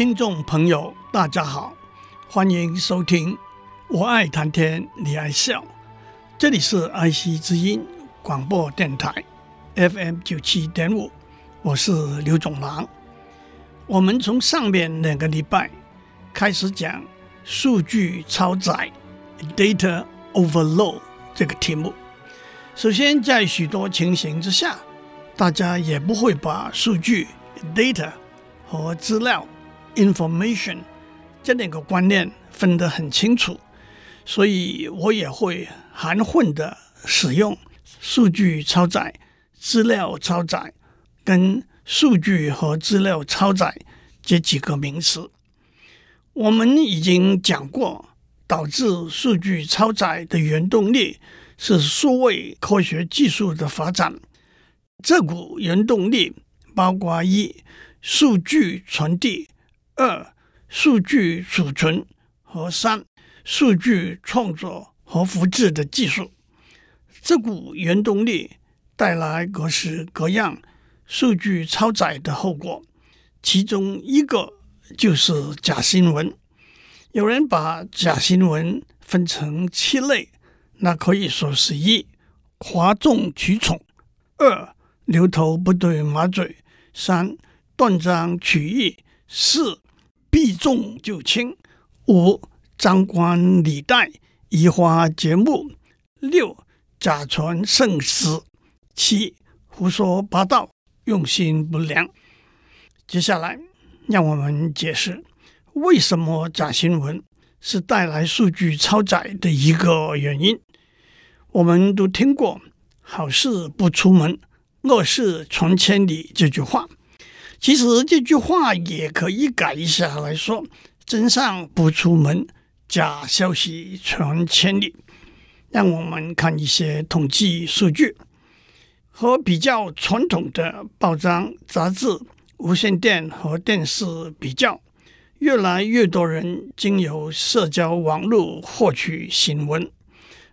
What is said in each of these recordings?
听众朋友，大家好，欢迎收听。我爱谈天，你爱笑。这里是爱惜之音广播电台 FM 九七点五，我是刘总郎。我们从上面两个礼拜开始讲数据超载 （data overload） 这个题目。首先，在许多情形之下，大家也不会把数据 （data） 和资料。Information 这两个观念分得很清楚，所以我也会含混的使用数据超载、资料超载跟数据和资料超载这几个名词。我们已经讲过，导致数据超载的原动力是数位科学技术的发展。这股原动力包括一数据传递。二、数据储存和三、数据创作和复制的技术，这股原动力带来各式各样数据超载的后果。其中一个就是假新闻。有人把假新闻分成七类，那可以说是一、哗众取宠；二、牛头不对马嘴；三、断章取义；四、避重就轻，五张冠李戴，移花接木；六假传圣旨；七胡说八道，用心不良。接下来，让我们解释为什么假新闻是带来数据超载的一个原因。我们都听过“好事不出门，恶事传千里”这句话。其实这句话也可以改一下来说：“真相不出门，假消息传千里。”让我们看一些统计数据，和比较传统的报章、杂志、无线电和电视比较，越来越多人经由社交网络获取新闻。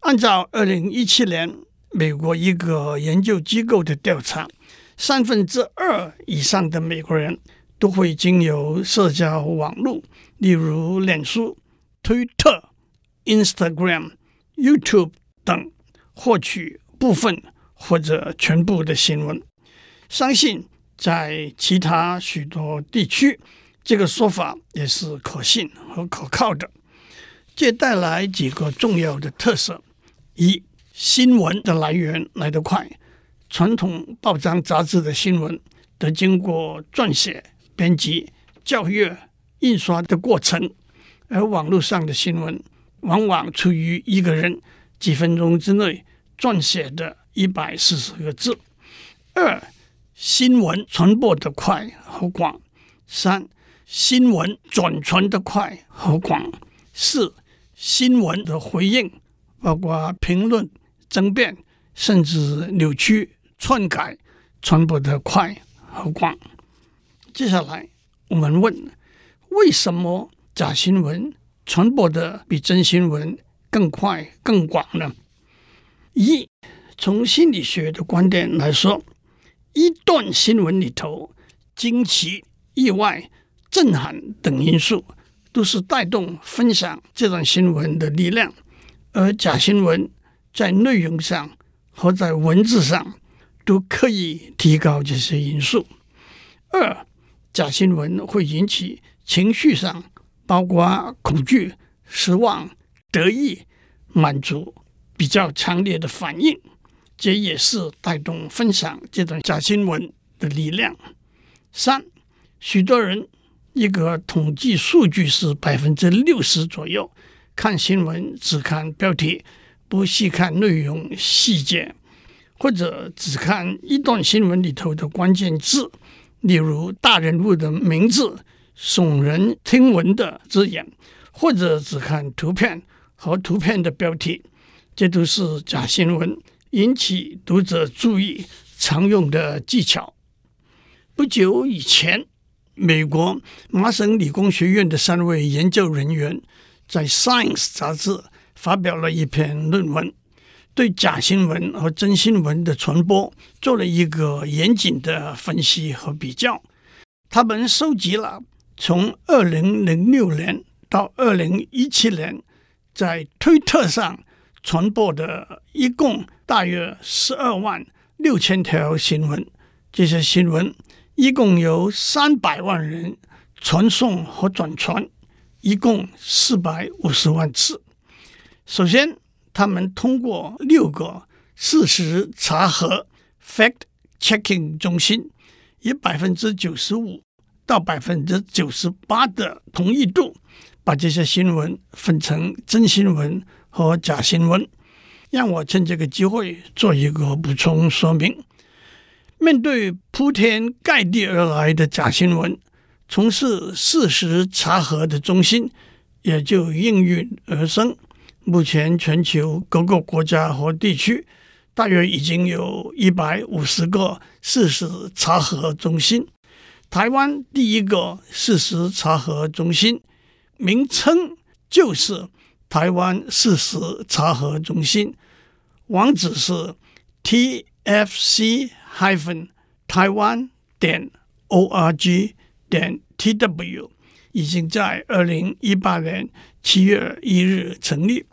按照二零一七年美国一个研究机构的调查。三分之二以上的美国人都会经由社交网络，例如脸书、推特、Instagram、YouTube 等，获取部分或者全部的新闻。相信在其他许多地区，这个说法也是可信和可靠的。这带来几个重要的特色：一、新闻的来源来得快。传统报章杂志的新闻得经过撰写、编辑、校阅、印刷的过程，而网络上的新闻往往出于一个人几分钟之内撰写的一百四十个字。二、新闻传播的快和广；三、新闻转传的快和广；四、新闻的回应包括评论、争辩，甚至扭曲。篡改传播的快和广。接下来我们问：为什么假新闻传播的比真新闻更快更广呢？一，从心理学的观点来说，一段新闻里头，惊奇、意外、震撼等因素都是带动分享这段新闻的力量，而假新闻在内容上和在文字上。都可以提高这些因素。二，假新闻会引起情绪上包括恐惧、失望、得意、满足比较强烈的反应，这也是带动分享这段假新闻的力量。三，许多人一个统计数据是百分之六十左右看新闻只看标题，不细看内容细节。或者只看一段新闻里头的关键字，例如大人物的名字、耸人听闻的字眼，或者只看图片和图片的标题，这都是假新闻引起读者注意常用的技巧。不久以前，美国麻省理工学院的三位研究人员在《Science》杂志发表了一篇论文，对假新闻和真新闻的传播做了一个严谨的分析和比较。他们收集了从二零零六年到二零一七年在推特上传播的一共大约十二万六千条新闻，这些新闻一共有三百万人传送和转传，一共四百五十万次。首先，他们通过六个事实查核 （fact-checking） 中心，以百分之九十五到百分之九十八的同意度，把这些新闻分成真新闻和假新闻。让我趁这个机会做一个补充说明。面对铺天盖地而来的假新闻，从事事实查核的中心也就应运而生。目前，全球各个国家和地区大约已经有一百五十个事实查核中心。台湾第一个事实查核中心名称就是台湾事实查核中心，网址是 tfc hyphen 台湾点 org 点 tw，已经在二零一八年七月一日成立。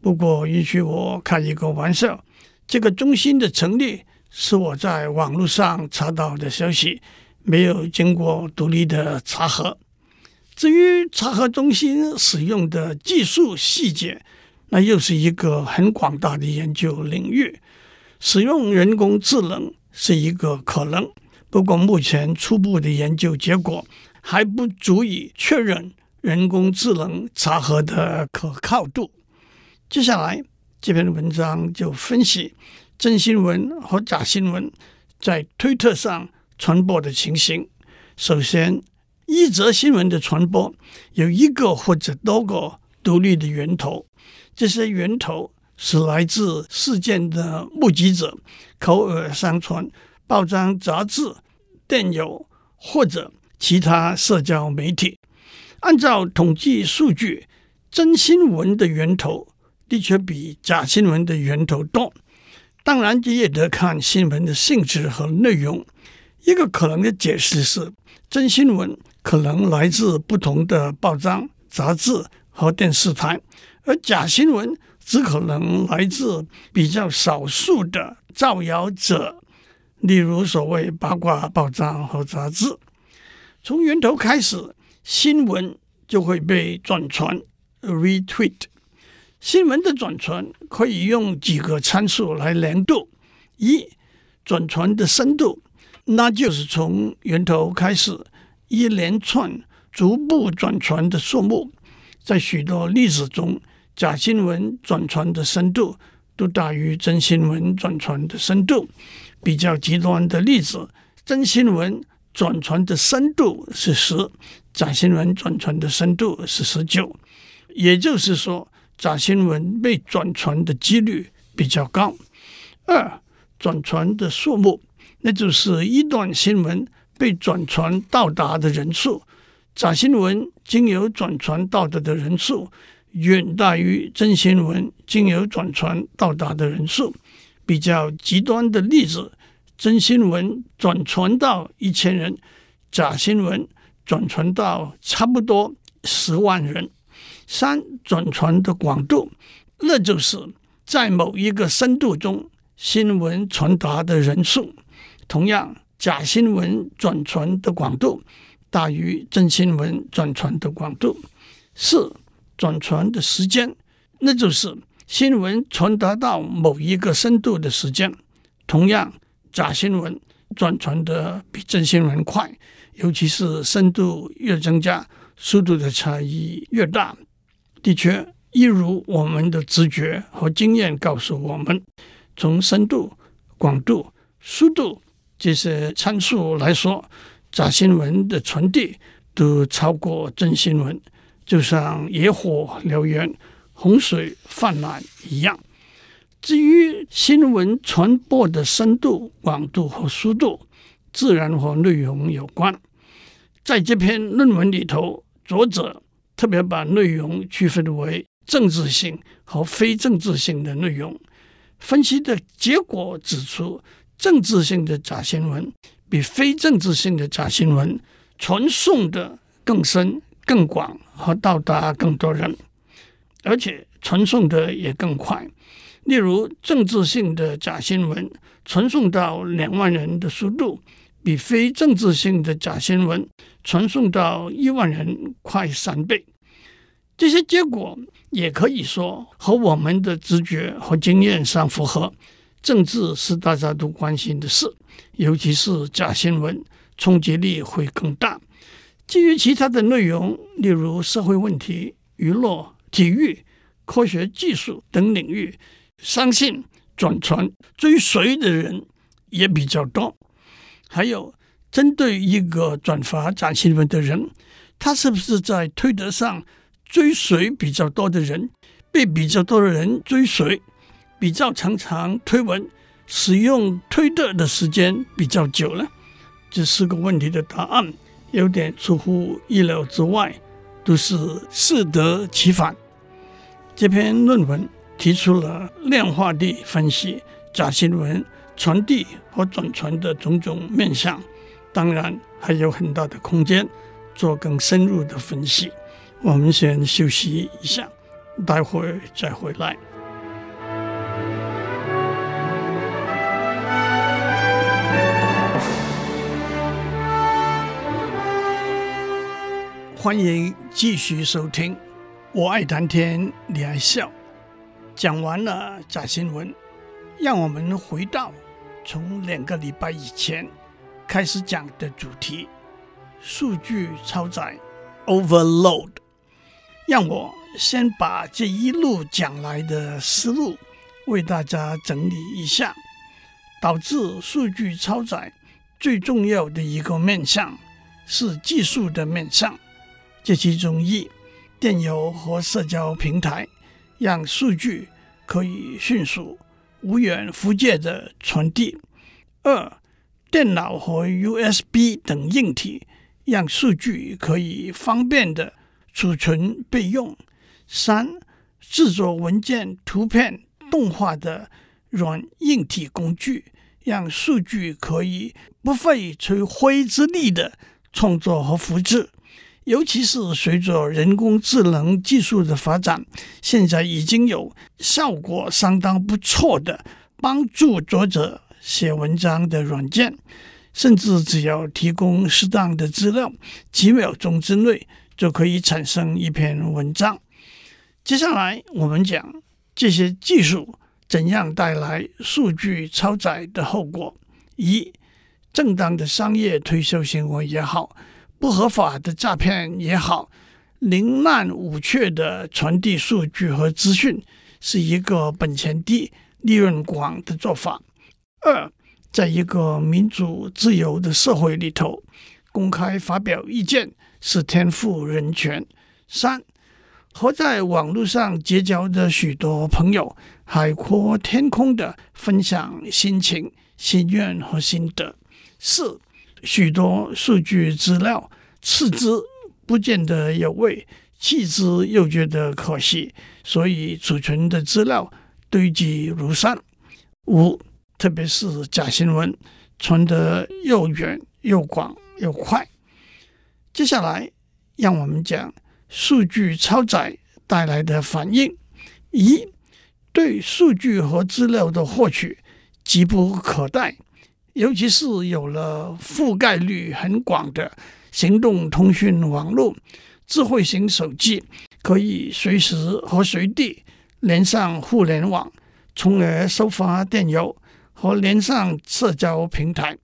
不过，允许我开一个玩笑，这个中心的成立是我在网络上查到的消息，没有经过独立的查核。至于查核中心使用的技术细节，那又是一个很广大的研究领域。使用人工智能是一个可能，不过目前初步的研究结果还不足以确认人工智能查核的可靠度。接下来这篇文章就分析真新闻和假新闻在推特上传播的情形。首先，一则新闻的传播有一个或者多个独立的源头，这些源头是来自事件的目击者口耳相传、报章、杂志、电邮或者其他社交媒体。按照统计数据，真新闻的源头。的确比假新闻的源头多，当然这也得看新闻的性质和内容。一个可能的解释是，真新闻可能来自不同的报章、杂志和电视台，而假新闻只可能来自比较少数的造谣者，例如所谓八卦报章和杂志。从源头开始，新闻就会被转传 （retweet）。新闻的转传可以用几个参数来量度：一、转传的深度，那就是从源头开始一连串逐步转传的数目。在许多例子中，假新闻转传的深度都大于真新闻转传的深度。比较极端的例子，真新闻转传的深度是十，假新闻转传的深度是十九。也就是说，假新闻被转传的几率比较高。二、转传的数目，那就是一段新闻被转传到达的人数。假新闻经由转传到达的人数远大于真新闻经由转传到达的人数。比较极端的例子，真新闻转传到一千人，假新闻转传到差不多十万人。三、转传的广度，那就是在某一个深度中新闻传达的人数。同样，假新闻转传的广度大于真新闻转传的广度。四、转传的时间，那就是新闻传达到某一个深度的时间。同样，假新闻转传的比真新闻快，尤其是深度越增加，速度的差异越大。的确，一如我们的直觉和经验告诉我们，从深度、广度、速度这些参数来说，假新闻的传递都超过真新闻，就像野火燎原、洪水泛滥一样。至于新闻传播的深度、广度和速度，自然和内容有关。在这篇论文里头，作者特别把内容区分为政治性和非政治性的内容。分析的结果指出，政治性的假新闻比非政治性的假新闻传送的更深、更广和到达更多人，而且传送的也更快。例如，政治性的假新闻传送到两万人的速度，比非政治性的假新闻传送到一万人快三倍。这些结果也可以说和我们的直觉和经验相符合。政治是大家都关心的事，尤其是假新闻，冲击力会更大。基于其他的内容，例如社会问题、娱乐、体育、科学技术等领域，相信转传追随的人也比较多。还有，针对一个转发假新闻的人，他是不是在推特上？追随比较多的人，被比较多的人追随，比较常常推文，使用推特的时间比较久了，这四个问题的答案有点出乎意料之外，都是适得其反。这篇论文提出了量化地分析假新闻传递和转传的种种面向，当然还有很大的空间做更深入的分析。我们先休息一下，待会儿再回来。欢迎继续收听，我爱谈天，你爱笑。讲完了假新闻，让我们回到从两个礼拜以前开始讲的主题：数据超载 （overload）。让我先把这一路讲来的思路为大家整理一下。导致数据超载最重要的一个面向是技术的面向。这其中一，电邮和社交平台让数据可以迅速、无远弗届的传递；二，电脑和 USB 等硬体让数据可以方便的。储存备用。三、制作文件、图片、动画的软硬体工具，让数据可以不费吹灰之力的创作和复制。尤其是随着人工智能技术的发展，现在已经有效果相当不错的帮助作者写文章的软件，甚至只要提供适当的资料，几秒钟之内。就可以产生一篇文章。接下来我们讲这些技术怎样带来数据超载的后果。一、正当的商业推销行为也好，不合法的诈骗也好，宁滥勿缺的传递数据和资讯，是一个本钱低、利润广的做法。二、在一个民主自由的社会里头，公开发表意见。是天赋人权。三，和在网络上结交的许多朋友，海阔天空的分享心情、心愿和心得。四，许多数据资料弃之不见得有味，弃之又觉得可惜，所以储存的资料堆积如山。五，特别是假新闻传得又远又广又快。接下来，让我们讲数据超载带来的反应。一，对数据和资料的获取急不可待，尤其是有了覆盖率很广的行动通讯网络，智慧型手机可以随时和随地连上互联网，从而收发电邮和连上社交平台。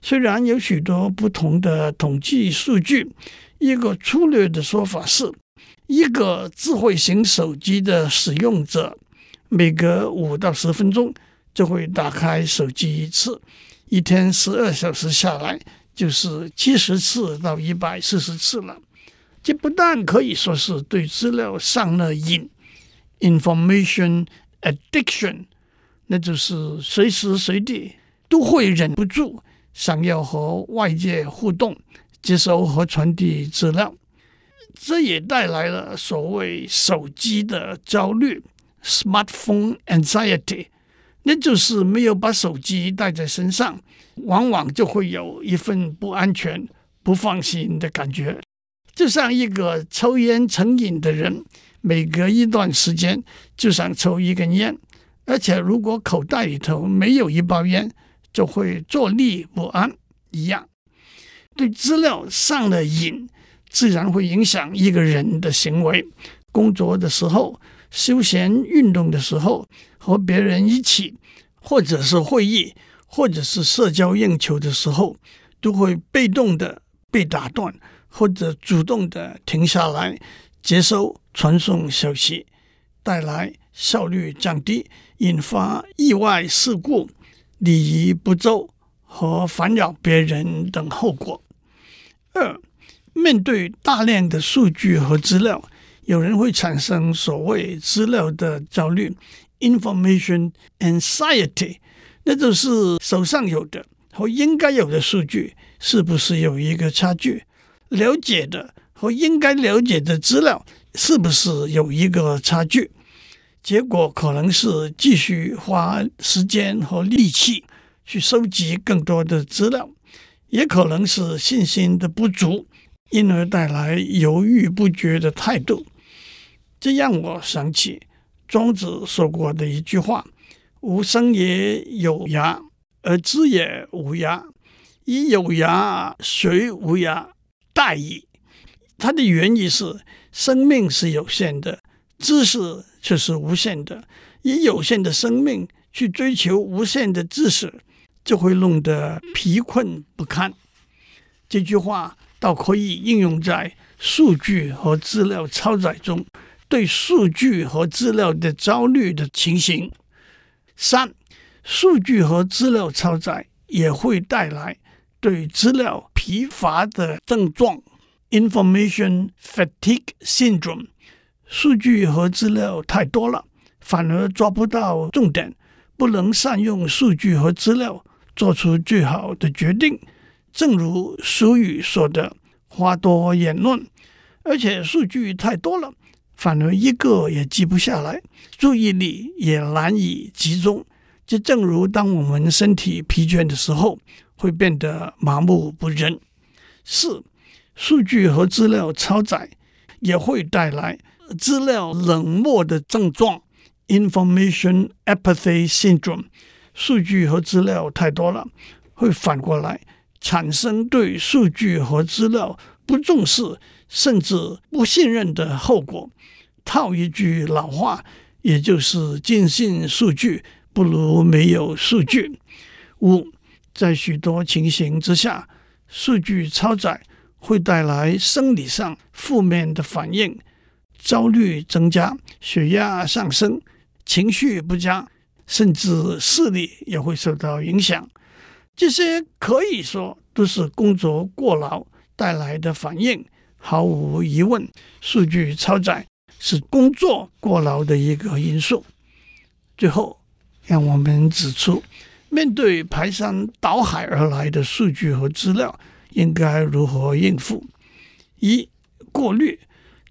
虽然有许多不同的统计数据，一个粗略的说法是，一个智慧型手机的使用者每隔五到十分钟就会打开手机一次，一天十二小时下来，就是七十次到一百四十次了。这不但可以说是对资料上了瘾 （information addiction），那就是随时随地都会忍不住想要和外界互动、接收和传递资料。这也带来了所谓手机的焦虑 （smartphone anxiety），那就是没有把手机带在身上，往往就会有一份不安全、不放心的感觉。就像一个抽烟成瘾的人，每隔一段时间就想抽一根烟，而且如果口袋里头没有一包烟，就会坐立不安一样。对资料上了瘾，自然会影响一个人的行为。工作的时候、休闲运动的时候、和别人一起，或者是会议，或者是社交应酬的时候，都会被动的被打断。或者主动的停下来接收传送消息，带来效率降低、引发意外事故、礼仪不周和烦扰别人等后果。二、面对大量的数据和资料，有人会产生所谓资料的焦虑 （information anxiety），那就是手上有的和应该有的数据是不是有一个差距？了解的和应该了解的资料是不是有一个差距？结果可能是继续花时间和力气去收集更多的资料，也可能是信心的不足，因而带来犹豫不决的态度。这让我想起庄子说过的一句话：“吾生也有涯，而知也无涯。以有涯随无涯。”大矣，它的原意是：生命是有限的，知识却是无限的。以有限的生命去追求无限的知识，就会弄得疲困不堪。这句话倒可以应用在数据和资料超载中，对数据和资料的焦虑的情形。三，数据和资料超载也会带来对资料疲乏的症状，information fatigue syndrome。数据和资料太多了，反而抓不到重点，不能善用数据和资料，做出最好的决定。正如俗语说的“话多言乱”，而且数据太多了，反而一个也记不下来，注意力也难以集中。就正如当我们身体疲倦的时候。会变得麻木不仁。四、数据和资料超载也会带来资料冷漠的症状 （information apathy syndrome）。数据和资料太多了，会反过来产生对数据和资料不重视，甚至不信任的后果。套一句老话，也就是“尽信数据不如没有数据”。五。在许多情形之下，数据超载会带来生理上负面的反应，焦虑增加，血压上升，情绪不佳，甚至视力也会受到影响。这些可以说都是工作过劳带来的反应。毫无疑问，数据超载是工作过劳的一个因素。最后，让我们指出。面对排山倒海而来的数据和资料，应该如何应付？一、过滤，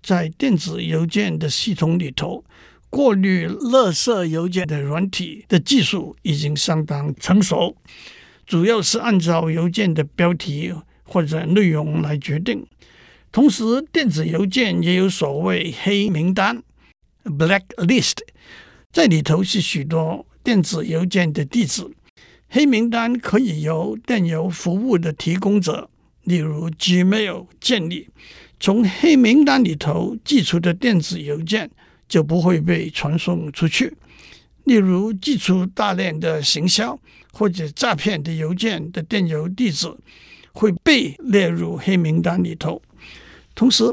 在电子邮件的系统里头，过滤垃圾邮件的软体的技术已经相当成熟，主要是按照邮件的标题或者内容来决定。同时，电子邮件也有所谓黑名单 （blacklist），在里头是许多电子邮件的地址。黑名单可以由电邮服务的提供者，例如 Gmail 建立。从黑名单里头寄出的电子邮件就不会被传送出去。例如，寄出大量的行销或者诈骗的邮件的电邮地址会被列入黑名单里头。同时，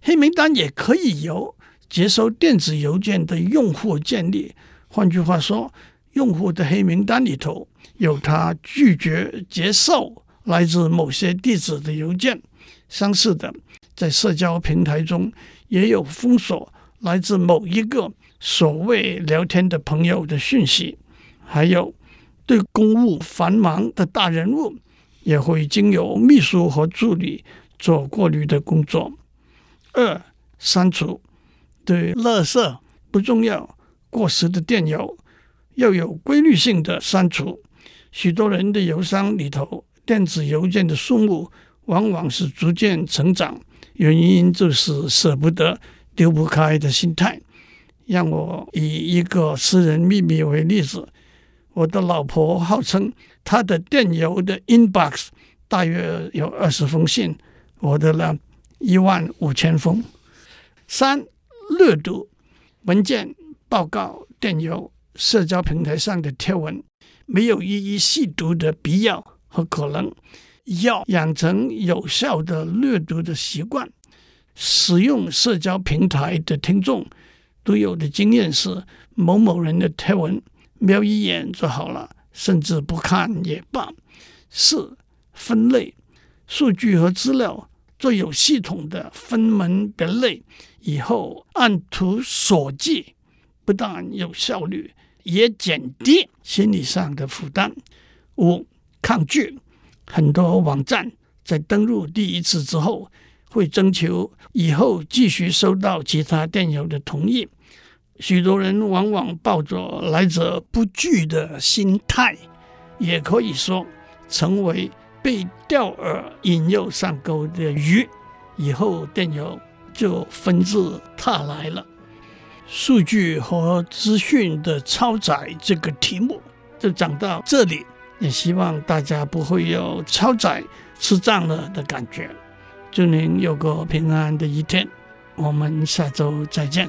黑名单也可以由接收电子邮件的用户建立。换句话说，用户的黑名单里头。有他拒绝接受来自某些地址的邮件。相似的，在社交平台中也有封锁来自某一个所谓聊天的朋友的讯息。还有，对公务繁忙的大人物，也会经由秘书和助理做过滤的工作。二、删除对垃圾不重要、过时的电邮，要有规律性的删除。许多人的邮箱里头，电子邮件的数目。往往是逐渐成长，原因就是舍不得、丢不开的心态。让我以一个私人秘密为例子，我的老婆号称她的电邮的 inbox 大约有二十封信，我的呢一万五千封。三、阅读文件、报告、电邮、社交平台上的贴文，没有一一细读的必要和可能。要养成有效的阅读的习惯。使用社交平台的听众都有的经验是：某某人的贴文瞄一眼就好了，甚至不看也罢。四、分类数据和资料，做有系统的分门别类，以后按图索骥，不但有效率，也减低心理上的负担。五、抗拒。很多网站在登录第一次之后，会征求以后继续收到其他电邮的同意。许多人往往抱着来者不拒的心态，也可以说成为被钓饵引诱上钩的鱼。以后电邮就纷至沓来了。数据和资讯的超载这个题目就讲到这里。也希望大家不会有超载吃胀了的感觉。祝您有个平安的一天，我们下周再见。